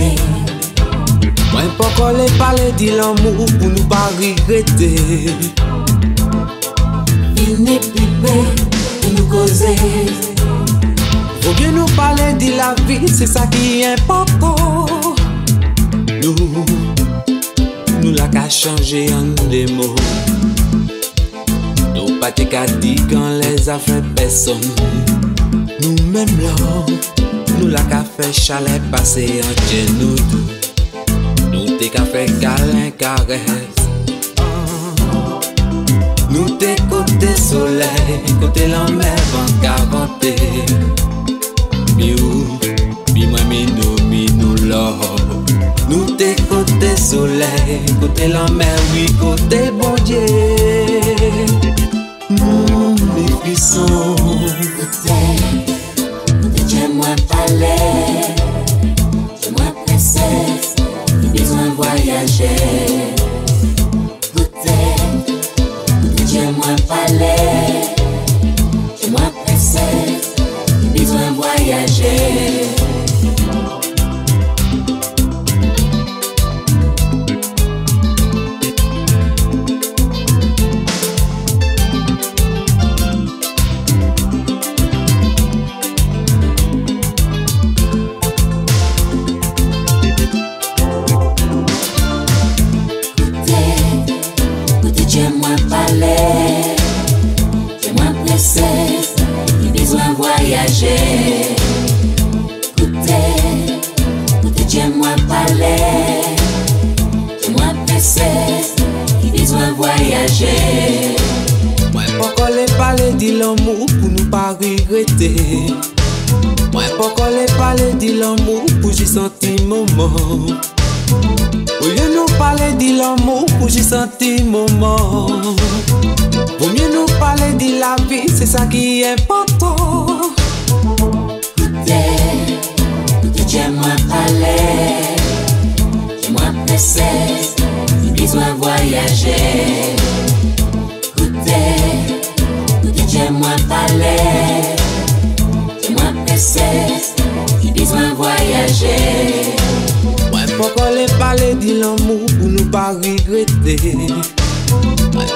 ame Mwen pou kole pale di l'amou pou nou pa rigrete Il ne pipe pou nou koze Vou bien nou pale di la vi, se sa ki importan Nou, nou la ka chanje an de mou Nou pati ka di kan les afen peson Nou menm la La café chalet passé en genou. Nous t'es café calé caresse. Nous t'es côté soleil. Côté l'amène vente cavanté. Bio, mi mamina, minou l'eau. Nous t'es côté soleil. Côté l'amène, oui, côté bon Dieu. alè Jè mwen preses Ki bezwen voyajè Goutè Goutè jè mwen palè voyaje Mwen pa kole pale di l'amou pou nou pa regrete Mwen pa kole pale di l'amou pou j senti mouman Ou lieu nou pale di l'amou pou j senti mouman Vaut mieux nous parler de la vie, c'est ça qui est important. Écoutez, écoutez, j'aime moi parler, j'aime moi besoin voyager. Écoutez, écoutez, j'aime moi parler, j'aime moi pressé, j'ai besoin voyager. Ouais, pourquoi les parler de l'amour pour nous pas regretter?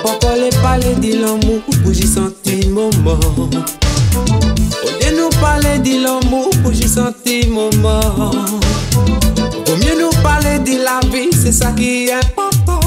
Pourquoi les parler de l'amour pour j'y sentir moment Au lieu nous parler de l'amour pour j'y sentir moment Au mieux nous parler de la vie, c'est ça qui est important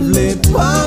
les pas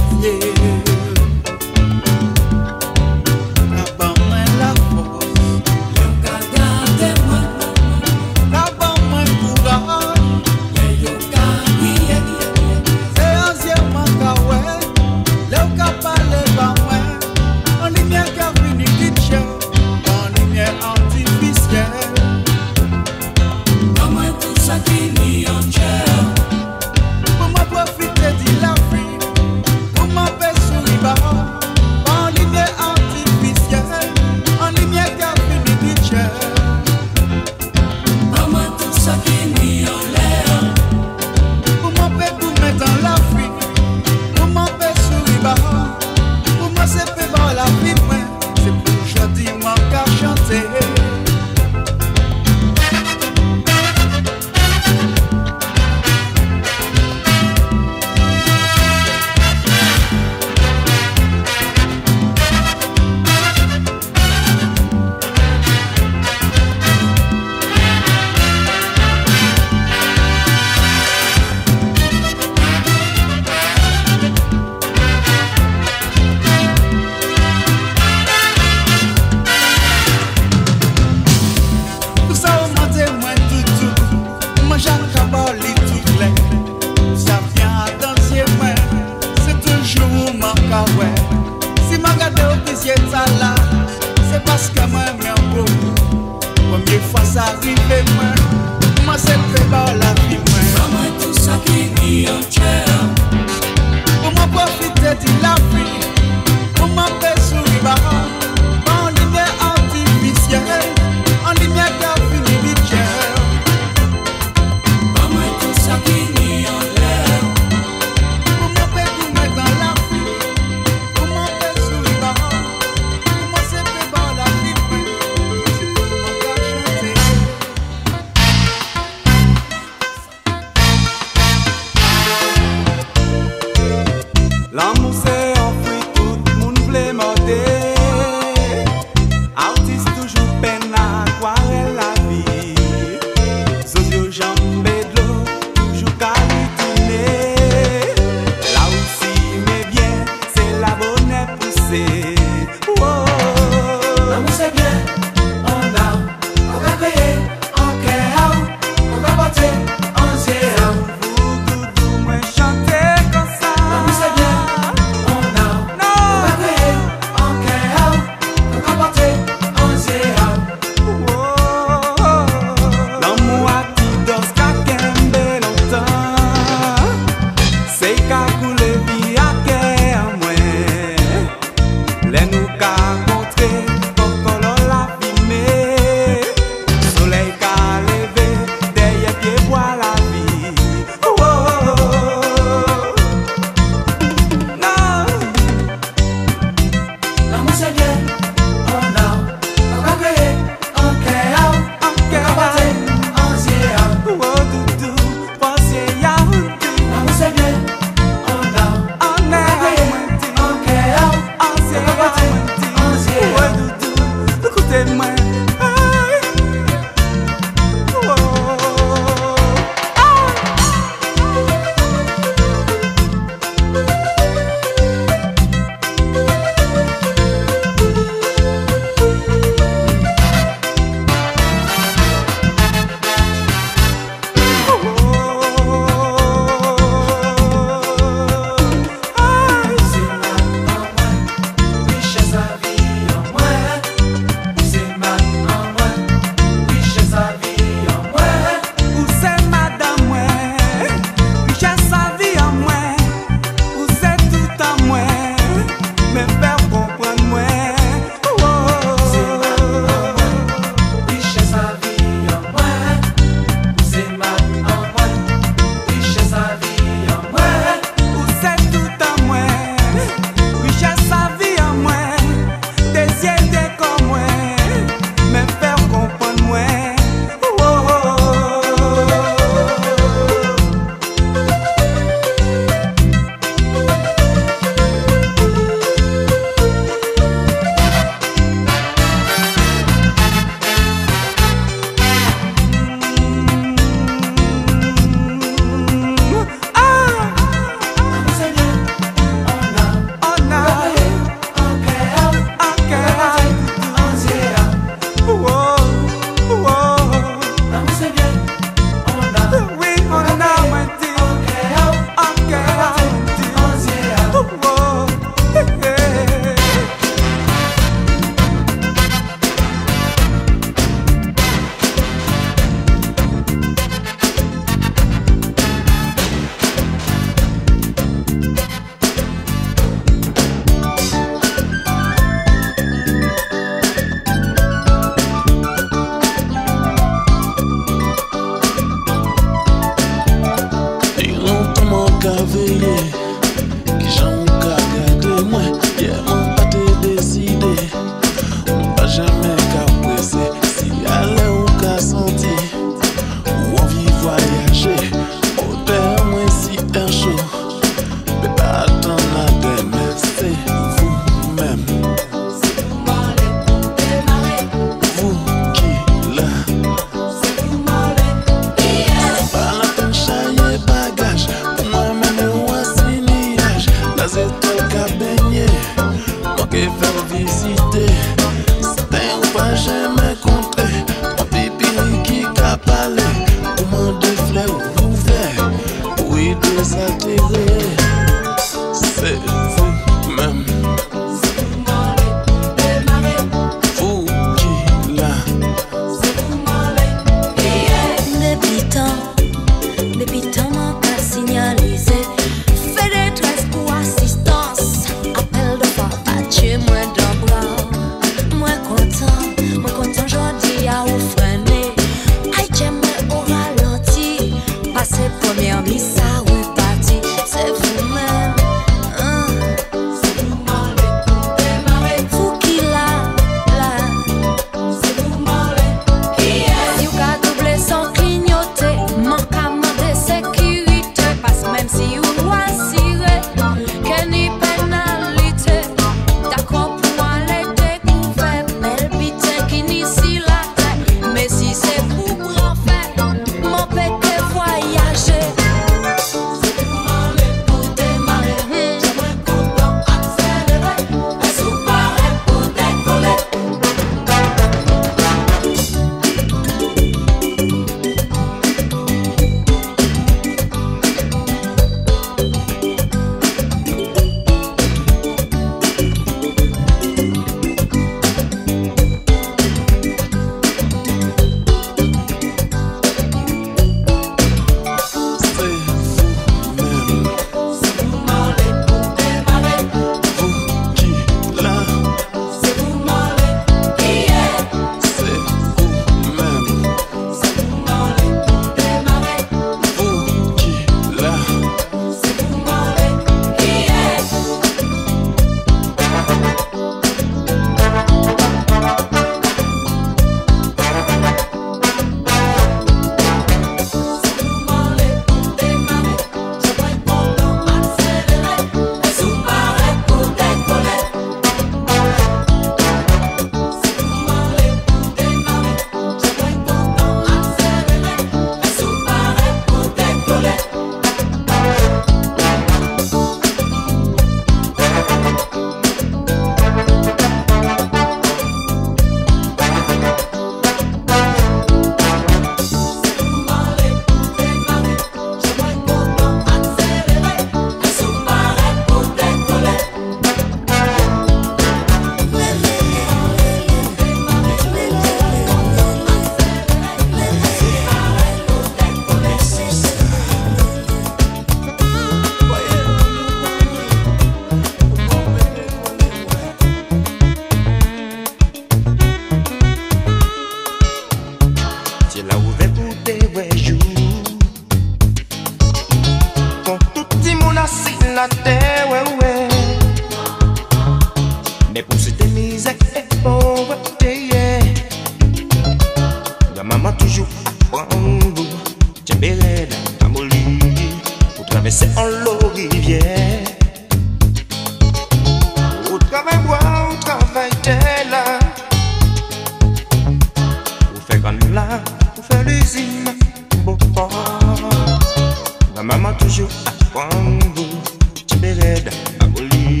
Quand vous tu l'aide à voler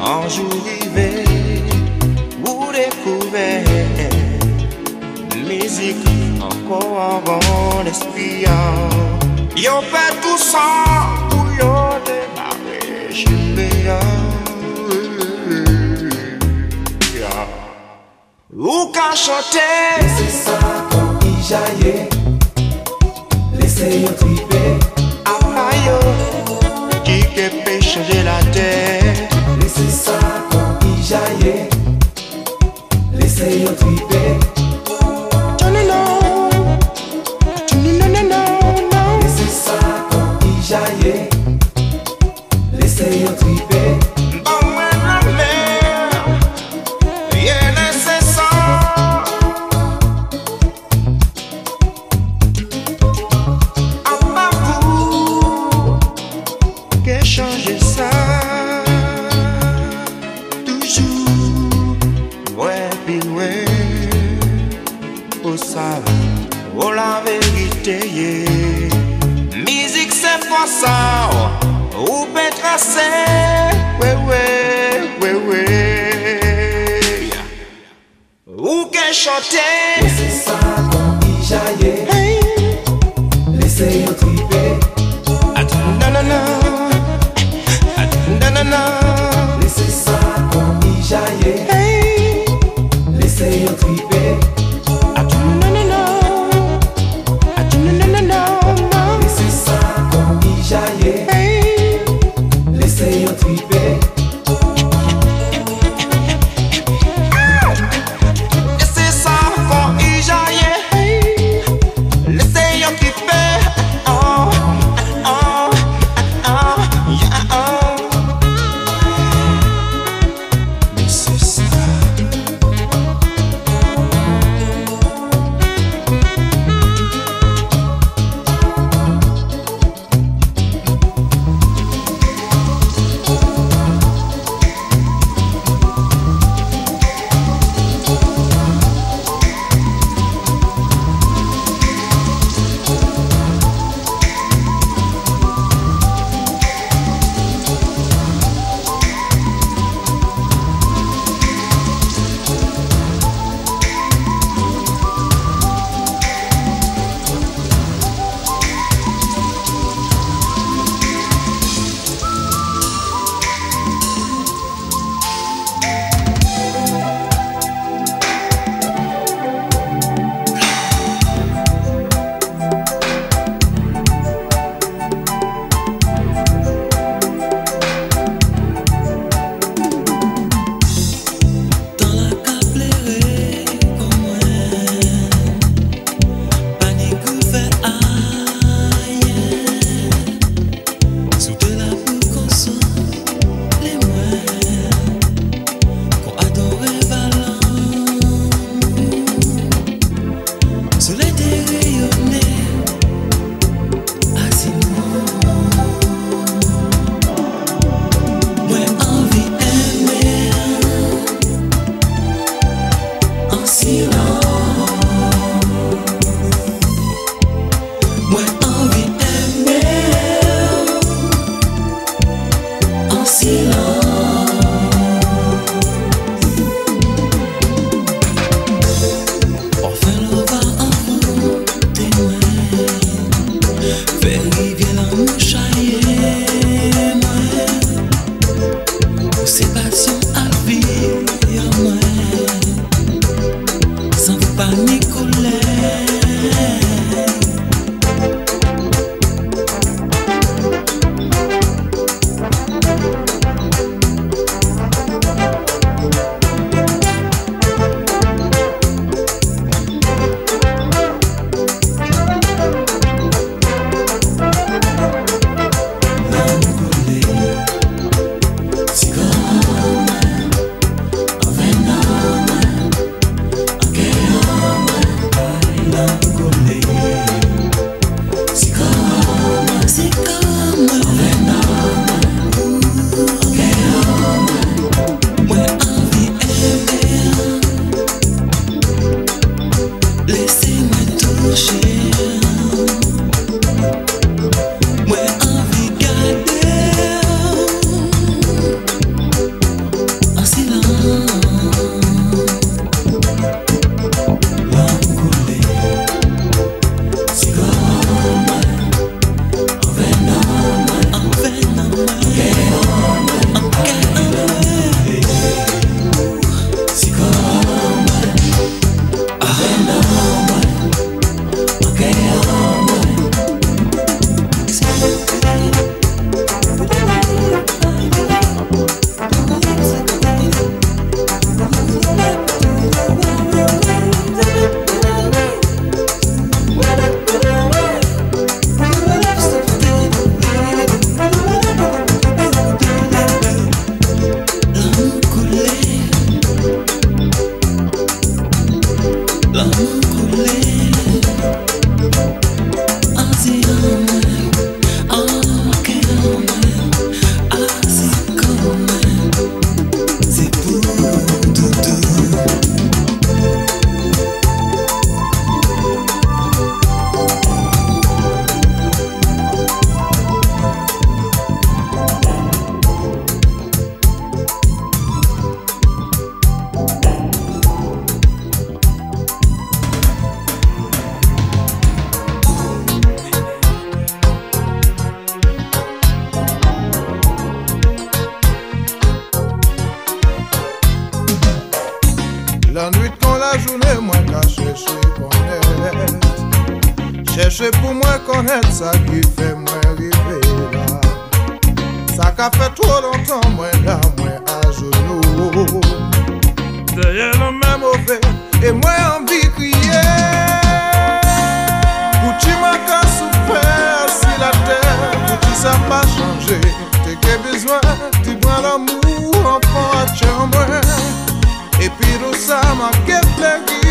Un jour arrivé Vous découvrez Musique encore un bon esprit Y'a pas tout ça Pour y'a. Démarrer J'ai fait un Ou qu'à chanter Laissez ça comme il jaillait Laissez y'a tout Ça qui fait m'arriver Ça qu'a fait trop longtemps, moi, là, moi, à genoux. D'ailleurs, le même mauvais, et moi, en vie, rien Pour que tu ne souffrir, si la terre, tu ne sais pas changer T'es qu'il besoin, tu prends l'amour, en à tu en moins Et puis tout ça, manque de vie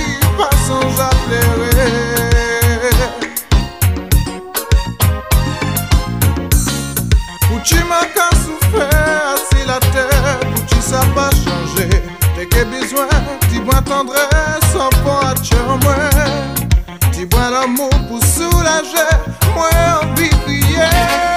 tendresse en poche moi Tu bois l'amour pour soulager moi en vie prière